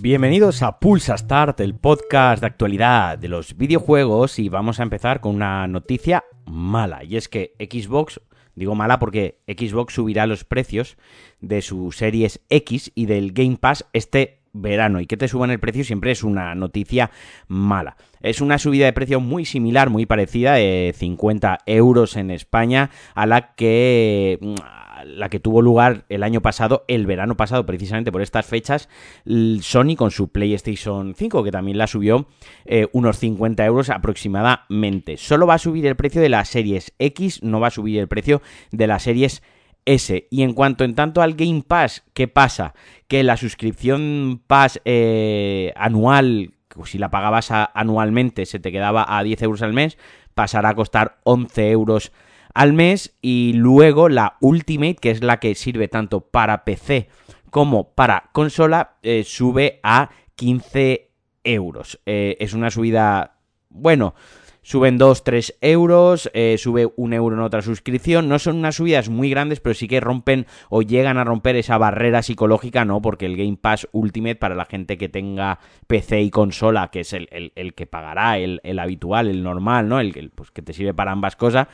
Bienvenidos a Pulsa Start, el podcast de actualidad de los videojuegos y vamos a empezar con una noticia mala y es que Xbox, digo mala porque Xbox subirá los precios de sus series X y del Game Pass este verano y que te suban el precio siempre es una noticia mala. Es una subida de precio muy similar, muy parecida, de 50 euros en España, a la que la que tuvo lugar el año pasado, el verano pasado, precisamente por estas fechas, Sony con su PlayStation 5, que también la subió eh, unos 50 euros aproximadamente. Solo va a subir el precio de las series X, no va a subir el precio de las series S. Y en cuanto en tanto al Game Pass, ¿qué pasa? Que la suscripción Pass eh, anual, si la pagabas anualmente, se te quedaba a 10 euros al mes, pasará a costar 11 euros al mes y luego la Ultimate, que es la que sirve tanto para PC como para consola, eh, sube a 15 euros. Eh, es una subida, bueno, suben 2, 3 euros, eh, sube un euro en otra suscripción. No son unas subidas muy grandes, pero sí que rompen o llegan a romper esa barrera psicológica, ¿no? Porque el Game Pass Ultimate, para la gente que tenga PC y consola, que es el, que pagará, el, habitual, el normal, ¿no? El, pues, que te sirve para ambas cosas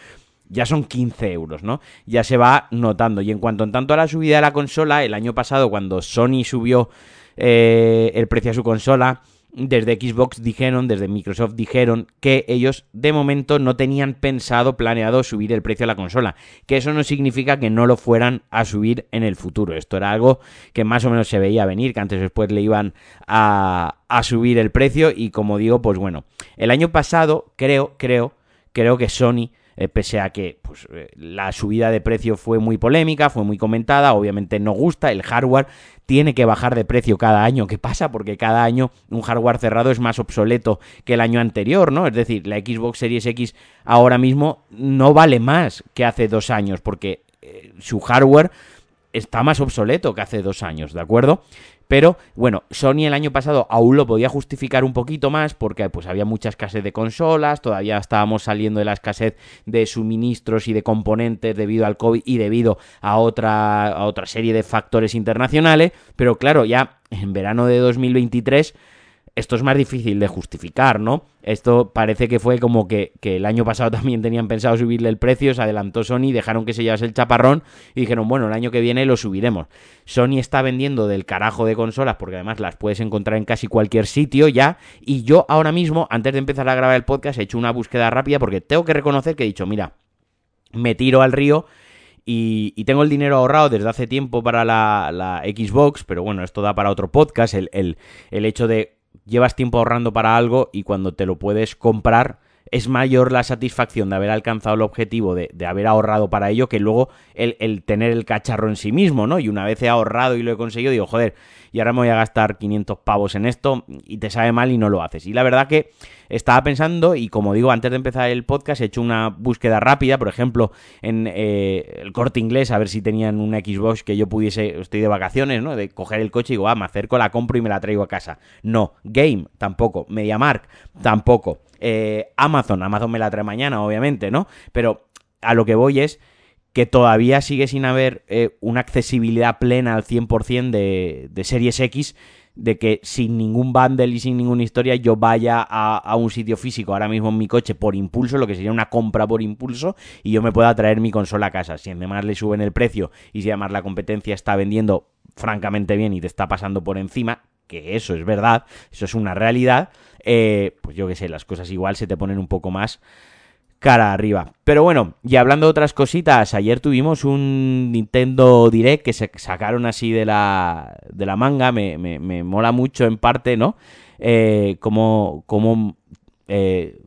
ya son 15 euros, ¿no? Ya se va notando. Y en cuanto en tanto a la subida de la consola, el año pasado cuando Sony subió eh, el precio a su consola, desde Xbox dijeron, desde Microsoft dijeron que ellos de momento no tenían pensado, planeado subir el precio de la consola. Que eso no significa que no lo fueran a subir en el futuro. Esto era algo que más o menos se veía venir, que antes o después le iban a, a subir el precio. Y como digo, pues bueno, el año pasado creo, creo, creo que Sony eh, pese a que pues, eh, la subida de precio fue muy polémica, fue muy comentada, obviamente no gusta, el hardware tiene que bajar de precio cada año. ¿Qué pasa? Porque cada año un hardware cerrado es más obsoleto que el año anterior, ¿no? Es decir, la Xbox Series X ahora mismo no vale más que hace dos años, porque eh, su hardware está más obsoleto que hace dos años, ¿de acuerdo? Pero bueno, Sony el año pasado aún lo podía justificar un poquito más porque pues había mucha escasez de consolas, todavía estábamos saliendo de la escasez de suministros y de componentes debido al COVID y debido a otra, a otra serie de factores internacionales, pero claro, ya en verano de 2023 esto es más difícil de justificar, ¿no? Esto parece que fue como que, el año pasado también tenían pensado subirle el precio, se adelantó Sony, dejaron que se llevase el chaparrón y dijeron, bueno, el año que viene lo subiremos. Sony está vendiendo del carajo de consolas porque además las puedes encontrar en casi cualquier sitio ya. Y yo ahora mismo, antes de empezar a grabar el podcast, he hecho una búsqueda rápida porque tengo que reconocer que he dicho, mira, me tiro al río. Y, tengo el dinero ahorrado desde hace tiempo para la, Xbox, pero bueno, esto da para otro podcast, el, el, el hecho de llevas tiempo ahorrando para algo y cuando te lo puedes comprar es mayor la satisfacción de haber alcanzado el objetivo, de, haber ahorrado para ello, que luego el, el, tener el cacharro en sí mismo, ¿no? Y una vez he ahorrado y lo he conseguido, digo, joder, y ahora me voy a gastar 500 pavos en esto y te sabe mal y no lo haces. Y la verdad que estaba pensando, y como digo, antes de empezar el podcast he hecho una búsqueda rápida, por ejemplo, en eh, el corte inglés, a ver si tenían una Xbox que yo pudiese, estoy de vacaciones, ¿no? De coger el coche y digo, ah, me acerco, la compro y me la traigo a casa. No, Game, tampoco, MediaMark, tampoco. Eh, Amazon, Amazon me la trae mañana, obviamente, ¿no? Pero a lo que voy es que todavía sigue sin haber eh, una accesibilidad plena al 100% de, de Series X, de que sin ningún bundle y sin ninguna historia yo vaya a, un sitio físico ahora mismo en mi coche por impulso, lo que sería una compra por impulso, y yo me pueda traer mi consola a casa. Si además le suben el precio y si además la competencia está vendiendo francamente bien y te está pasando por encima, que eso es verdad, eso es una realidad, eh, pues yo que sé, las cosas igual se te ponen un poco más cara arriba. Pero bueno, y hablando de otras cositas, ayer tuvimos un Nintendo Direct que se sacaron así de la, de la manga, me, me, me mola mucho en parte, ¿no? Eh, como como eh,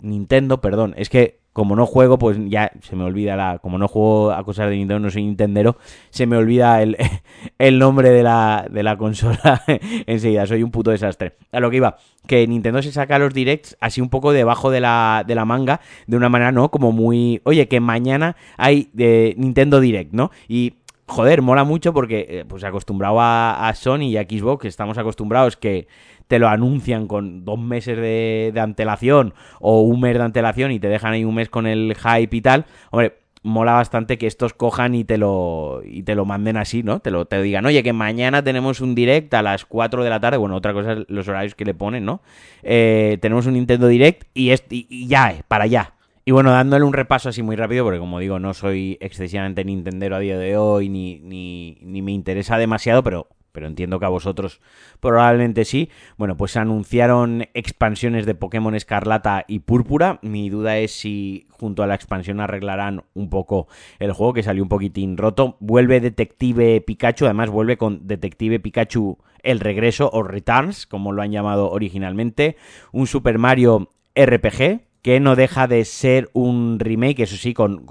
Nintendo, perdón, es que como no juego, pues ya se me olvida la. Como no juego a cosas de Nintendo, no soy Nintendero, se me olvida el, el nombre de la, de la consola enseguida. Soy un puto desastre. A lo que iba, que Nintendo se saca los directs así un poco debajo de la, de la manga, de una manera, ¿no? Como muy. Oye, que mañana hay de Nintendo Direct, ¿no? Y joder, mola mucho porque, eh, pues acostumbrado a, a, Sony y a Xbox, estamos acostumbrados que te lo anuncian con dos meses de, antelación o un mes de antelación y te dejan ahí un mes con el hype y tal. Hombre, mola bastante que estos cojan y te lo y te lo manden así, ¿no? Te lo te digan, oye, que mañana tenemos un direct a las 4 de la tarde. Bueno, otra cosa es los horarios que le ponen, ¿no? Eh, tenemos un Nintendo Direct y, y, ya, eh, para allá. Y bueno, dándole un repaso así muy rápido, porque como digo, no soy excesivamente Nintendero a día de hoy, ni, ni, ni me interesa demasiado, pero pero entiendo que a vosotros probablemente sí. Bueno, pues se anunciaron expansiones de Pokémon Escarlata y Púrpura. Mi duda es si junto a la expansión arreglarán un poco el juego, que salió un poquitín roto. Vuelve Detective Pikachu, además vuelve con Detective Pikachu el regreso o Returns, como lo han llamado originalmente. Un Super Mario RPG, que no deja de ser un remake, eso sí, con,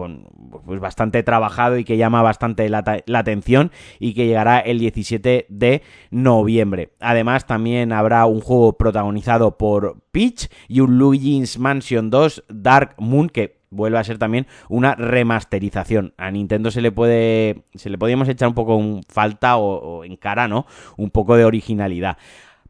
pues bastante trabajado y que llama bastante la, atención y que llegará el 17 de noviembre. Además, también habrá un juego protagonizado por Peach y un Luigi's Mansion 2 Dark Moon que vuelve a ser también una remasterización. A Nintendo se le puede se le podíamos echar un poco en falta o en cara, ¿no? Un poco de originalidad.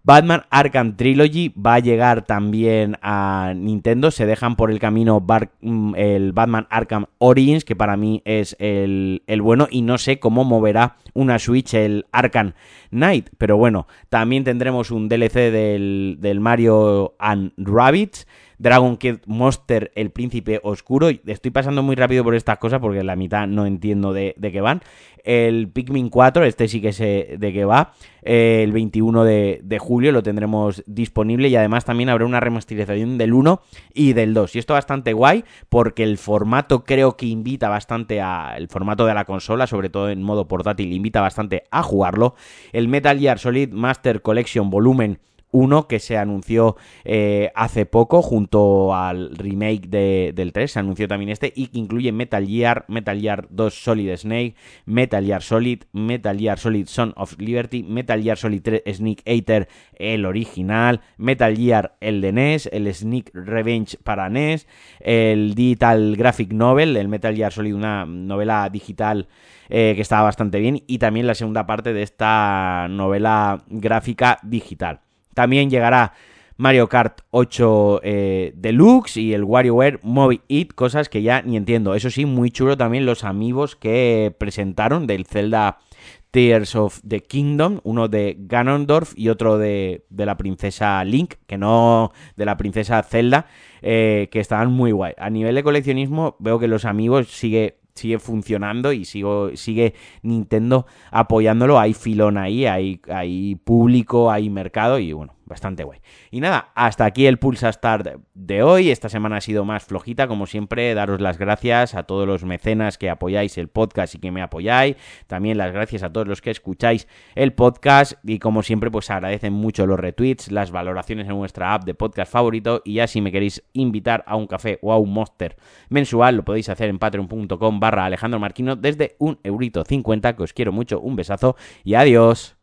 Batman Arkham Trilogy va a llegar también a Nintendo. Se dejan por el camino mm, el Batman Arkham Origins, que para mí es el, bueno. Y no sé cómo moverá una Switch el Arkham Knight. Pero bueno, también tendremos un DLC del, Mario and Rabbits. Dragon Kid Monster, el príncipe oscuro. Estoy pasando muy rápido por estas cosas porque la mitad no entiendo de, qué van. El Pikmin 4, este sí que sé de qué va. el 21 de, julio lo tendremos disponible y además también habrá una remasterización del 1 y del 2. Y esto bastante guay porque el formato creo que invita bastante a... El formato de la consola, sobre todo en modo portátil, invita bastante a jugarlo. El Metal Gear Solid Master Collection Volumen 1 que se anunció eh, hace poco junto al remake del 3, se anunció también este y que incluye Metal Gear, Metal Gear 2 Solid Snake, Metal Gear Solid, Metal Gear Solid Son of Liberty, Metal Gear Solid 3 Sneak Eater el original, Metal Gear el de NES, el Sneak Revenge para NES, el Digital Graphic Novel, el Metal Gear Solid una novela digital eh, que estaba bastante bien y también la segunda parte de esta novela gráfica digital. También llegará Mario Kart 8 eh, Deluxe y el WarioWare Movie It, cosas que ya ni entiendo. Eso sí, muy chulo también los amigos que presentaron del Zelda Tears of the Kingdom, uno de Ganondorf y otro de, la princesa Link, que no de la princesa Zelda, eh, que estaban muy guay. A nivel de coleccionismo veo que los amigos sigue sigue funcionando y sigo, sigue Nintendo apoyándolo. Hay filón ahí, hay, hay público, hay mercado y bueno, bastante guay. Y nada, hasta aquí el Pulsa Start de hoy. Esta semana ha sido más flojita, como siempre. Daros las gracias a todos los mecenas que apoyáis el podcast y que me apoyáis. También las gracias a todos los que escucháis el podcast. Y como siempre, pues agradecen mucho los retweets, las valoraciones en vuestra app de podcast favorito. Y ya si me queréis invitar a un café o a un monster mensual, lo podéis hacer en patreon.com barra Alejandro Marquino desde un eurito 50, que os quiero mucho. Un besazo y adiós.